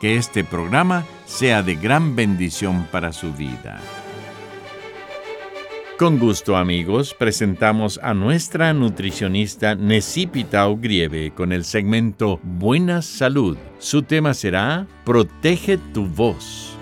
que este programa sea de gran bendición para su vida. Con gusto amigos, presentamos a nuestra nutricionista Necipita Grieve con el segmento Buena Salud. Su tema será Protege tu voz.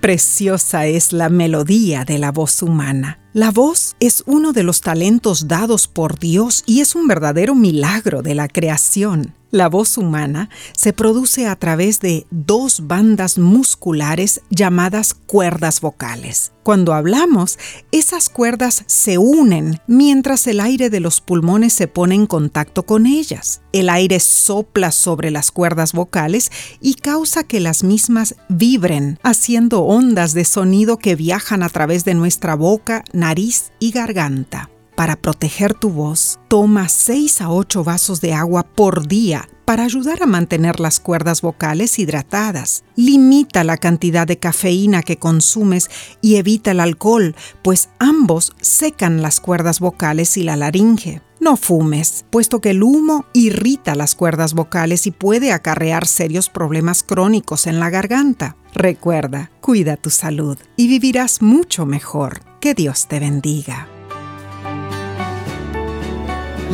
Preciosa es la melodía de la voz humana. La voz es uno de los talentos dados por Dios y es un verdadero milagro de la creación. La voz humana se produce a través de dos bandas musculares llamadas cuerdas vocales. Cuando hablamos, esas cuerdas se unen mientras el aire de los pulmones se pone en contacto con ellas. El aire sopla sobre las cuerdas vocales y causa que las mismas vibren, haciendo ondas de sonido que viajan a través de nuestra boca, nariz y garganta. Para proteger tu voz, toma 6 a 8 vasos de agua por día para ayudar a mantener las cuerdas vocales hidratadas. Limita la cantidad de cafeína que consumes y evita el alcohol, pues ambos secan las cuerdas vocales y la laringe. No fumes, puesto que el humo irrita las cuerdas vocales y puede acarrear serios problemas crónicos en la garganta. Recuerda, cuida tu salud y vivirás mucho mejor. Que Dios te bendiga.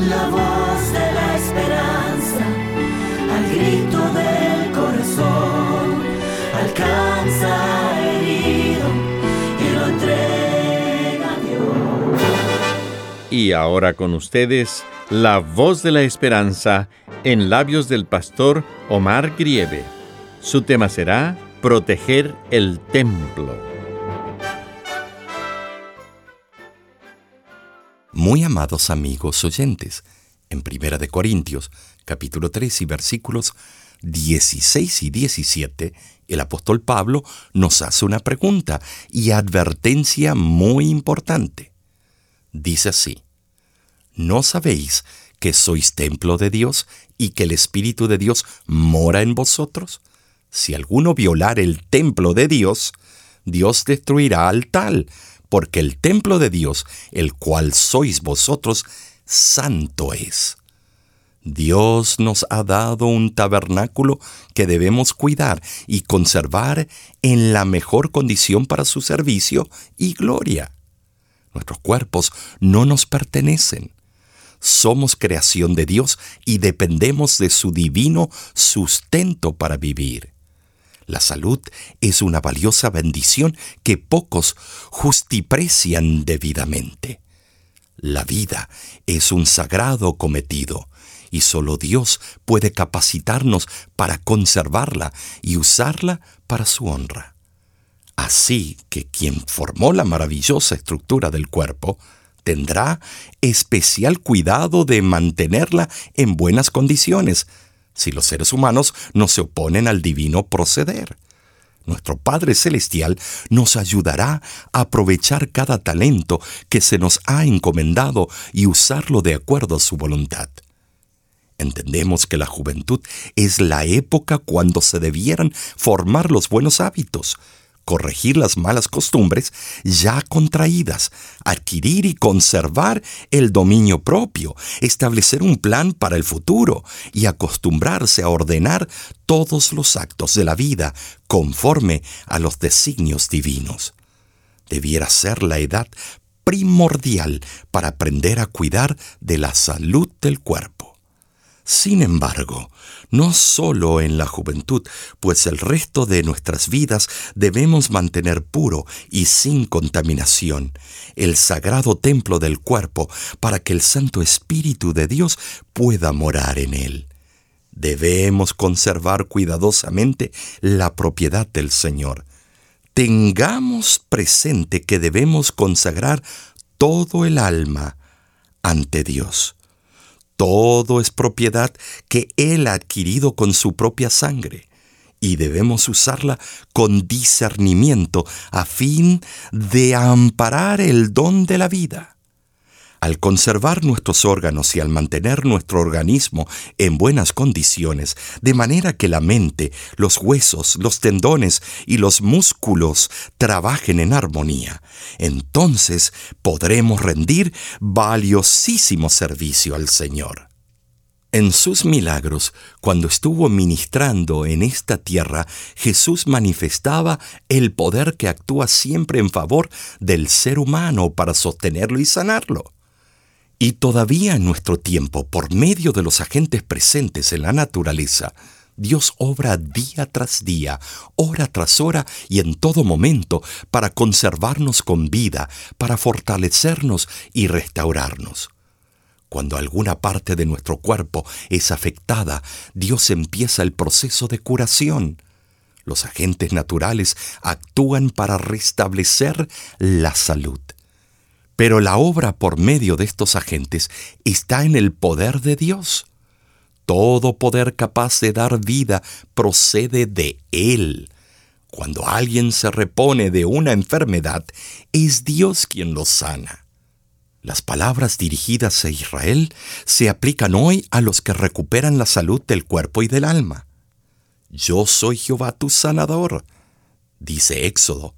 La voz de la esperanza, al grito del corazón, alcanza herido y lo entrega a Dios. Y ahora con ustedes, la voz de la esperanza en labios del pastor Omar Grieve. Su tema será Proteger el Templo. Muy amados amigos oyentes, en Primera de Corintios, capítulo 3 y versículos 16 y 17, el apóstol Pablo nos hace una pregunta y advertencia muy importante. Dice así, ¿no sabéis que sois templo de Dios y que el Espíritu de Dios mora en vosotros? Si alguno violar el templo de Dios, Dios destruirá al tal, porque el templo de Dios, el cual sois vosotros, santo es. Dios nos ha dado un tabernáculo que debemos cuidar y conservar en la mejor condición para su servicio y gloria. Nuestros cuerpos no nos pertenecen. Somos creación de Dios y dependemos de su divino sustento para vivir. La salud es una valiosa bendición que pocos justiprecian debidamente. La vida es un sagrado cometido y solo Dios puede capacitarnos para conservarla y usarla para su honra. Así que quien formó la maravillosa estructura del cuerpo tendrá especial cuidado de mantenerla en buenas condiciones, si los seres humanos no se oponen al divino proceder. Nuestro Padre Celestial nos ayudará a aprovechar cada talento que se nos ha encomendado y usarlo de acuerdo a su voluntad. Entendemos que la juventud es la época cuando se debieran formar los buenos hábitos, corregir las malas costumbres ya contraídas, adquirir y conservar el dominio propio, establecer un plan para el futuro y acostumbrarse a ordenar todos los actos de la vida conforme a los designios divinos. Debiera ser la edad primordial para aprender a cuidar de la salud del cuerpo. Sin embargo, no solo en la juventud, pues el resto de nuestras vidas debemos mantener puro y sin contaminación el sagrado templo del cuerpo para que el Santo Espíritu de Dios pueda morar en él. Debemos conservar cuidadosamente la propiedad del Señor. Tengamos presente que debemos consagrar todo el alma ante Dios. Todo es propiedad que Él ha adquirido con su propia sangre y debemos usarla con discernimiento a fin de amparar el don de la vida. Al conservar nuestros órganos y al mantener nuestro organismo en buenas condiciones, de manera que la mente, los huesos, los tendones y los músculos trabajen en armonía, entonces podremos rendir valiosísimo servicio al Señor. En sus milagros, cuando estuvo ministrando en esta tierra, Jesús manifestaba el poder que actúa siempre en favor del ser humano para sostenerlo y sanarlo. Y todavía en nuestro tiempo, por medio de los agentes presentes en la naturaleza, Dios obra día tras día, hora tras hora y en todo momento para conservarnos con vida, para fortalecernos y restaurarnos. Cuando alguna parte de nuestro cuerpo es afectada, Dios empieza el proceso de curación. Los agentes naturales actúan para restablecer la salud. Pero la obra por medio de estos agentes está en el poder de Dios. Todo poder capaz de dar vida procede de Él. Cuando alguien se repone de una enfermedad, es Dios quien lo sana. Las palabras dirigidas a Israel se aplican hoy a los que recuperan la salud del cuerpo y del alma. Yo soy Jehová tu sanador, dice Éxodo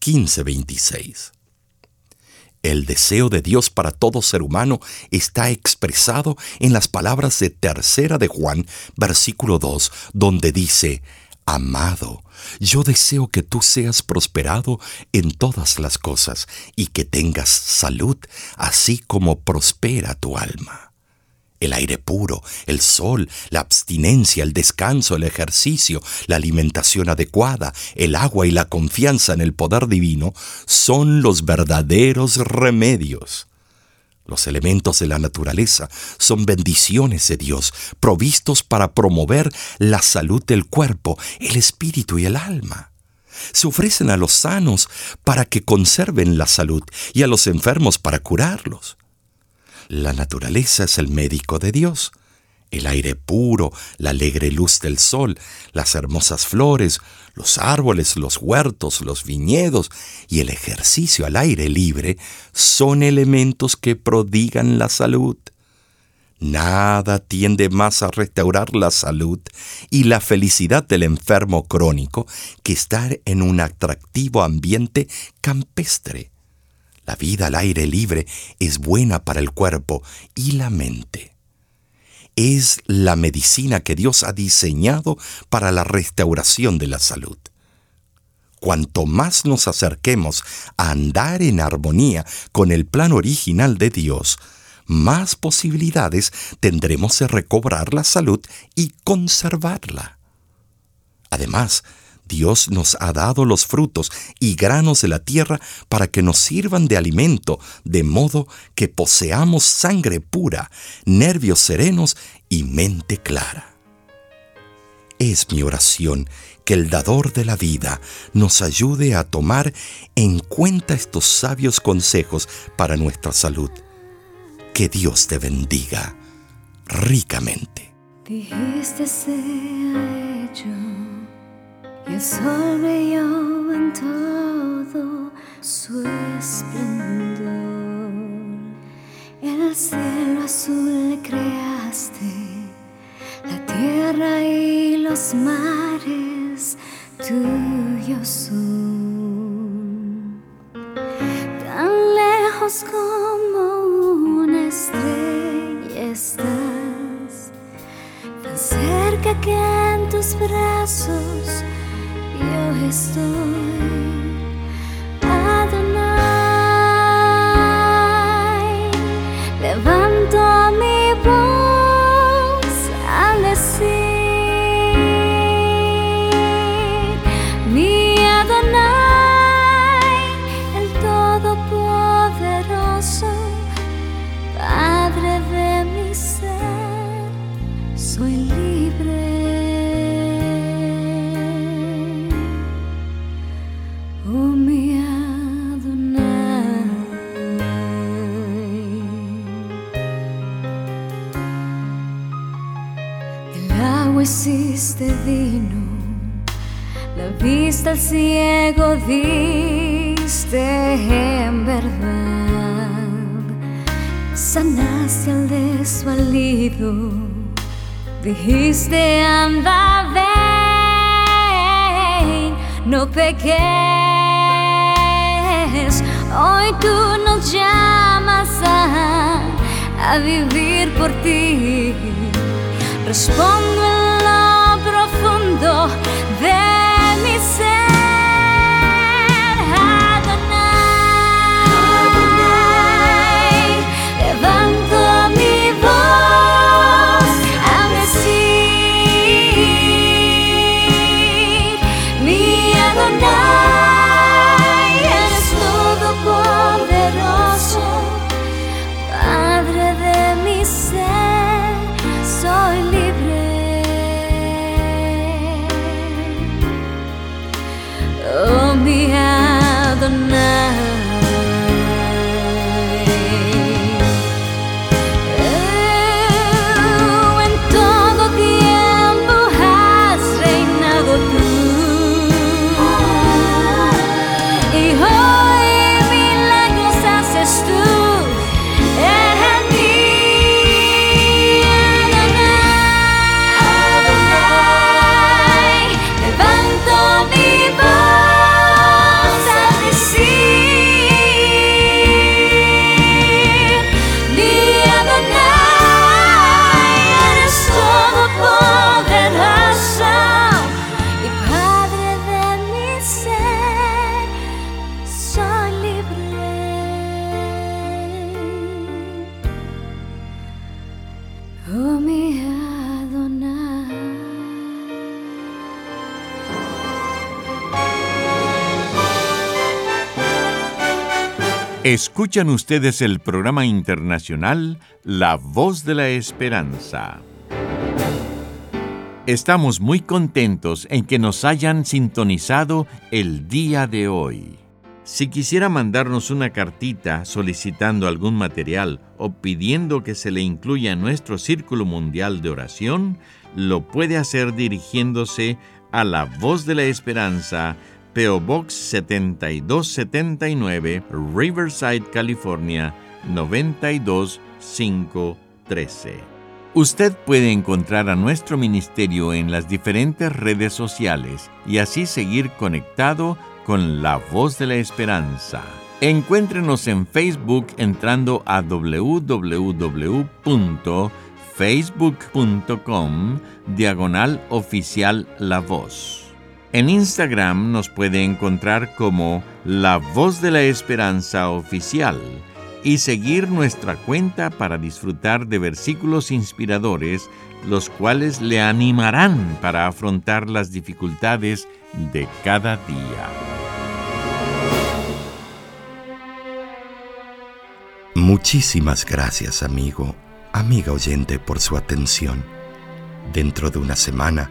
15:26. El deseo de Dios para todo ser humano está expresado en las palabras de Tercera de Juan, versículo 2, donde dice, Amado, yo deseo que tú seas prosperado en todas las cosas y que tengas salud, así como prospera tu alma el aire puro, el sol, la abstinencia, el descanso, el ejercicio, la alimentación adecuada, el agua y la confianza en el poder divino son los verdaderos remedios. Los elementos de la naturaleza son bendiciones de Dios, provistos para promover la salud del cuerpo, el espíritu y el alma. Se ofrecen a los sanos para que conserven la salud y a los enfermos para curarlos. La naturaleza es el médico de Dios. El aire puro, la alegre luz del sol, las hermosas flores, los árboles, los huertos, los viñedos y el ejercicio al aire libre son elementos que prodigan la salud. Nada tiende más a restaurar la salud y la felicidad del enfermo crónico que estar en un atractivo ambiente campestre. La vida al aire libre es buena para el cuerpo y la mente. Es la medicina que Dios ha diseñado para la restauración de la salud. Cuanto más nos acerquemos a andar en armonía con el plan original de Dios, más posibilidades tendremos de recobrar la salud y conservarla. Además, Dios nos ha dado los frutos y granos de la tierra para que nos sirvan de alimento, de modo que poseamos sangre pura, nervios serenos y mente clara. Es mi oración que el dador de la vida nos ayude a tomar en cuenta estos sabios consejos para nuestra salud. Que Dios te bendiga ricamente. Dijiste y el sol brilló en todo su esplendor. El cielo azul le creaste, la tierra y los mares tuyos son. Tan lejos como una estrella estás, tan cerca que en tus brazos estoy. Sanaste al desvalido, dijiste anda ven, no peques, hoy tú nos llamas a, a vivir por ti. Respondo the night Escuchan ustedes el programa internacional La Voz de la Esperanza. Estamos muy contentos en que nos hayan sintonizado el día de hoy. Si quisiera mandarnos una cartita solicitando algún material o pidiendo que se le incluya en nuestro Círculo Mundial de Oración, lo puede hacer dirigiéndose a La Voz de la Esperanza, PO Box 7279, Riverside, California 92513. Usted puede encontrar a nuestro ministerio en las diferentes redes sociales y así seguir conectado con la voz de la esperanza. Encuéntrenos en Facebook entrando a www.facebook.com diagonal oficial La Voz. En Instagram nos puede encontrar como La Voz de la Esperanza Oficial y seguir nuestra cuenta para disfrutar de versículos inspiradores, los cuales le animarán para afrontar las dificultades de cada día. Muchísimas gracias, amigo, amiga oyente, por su atención. Dentro de una semana,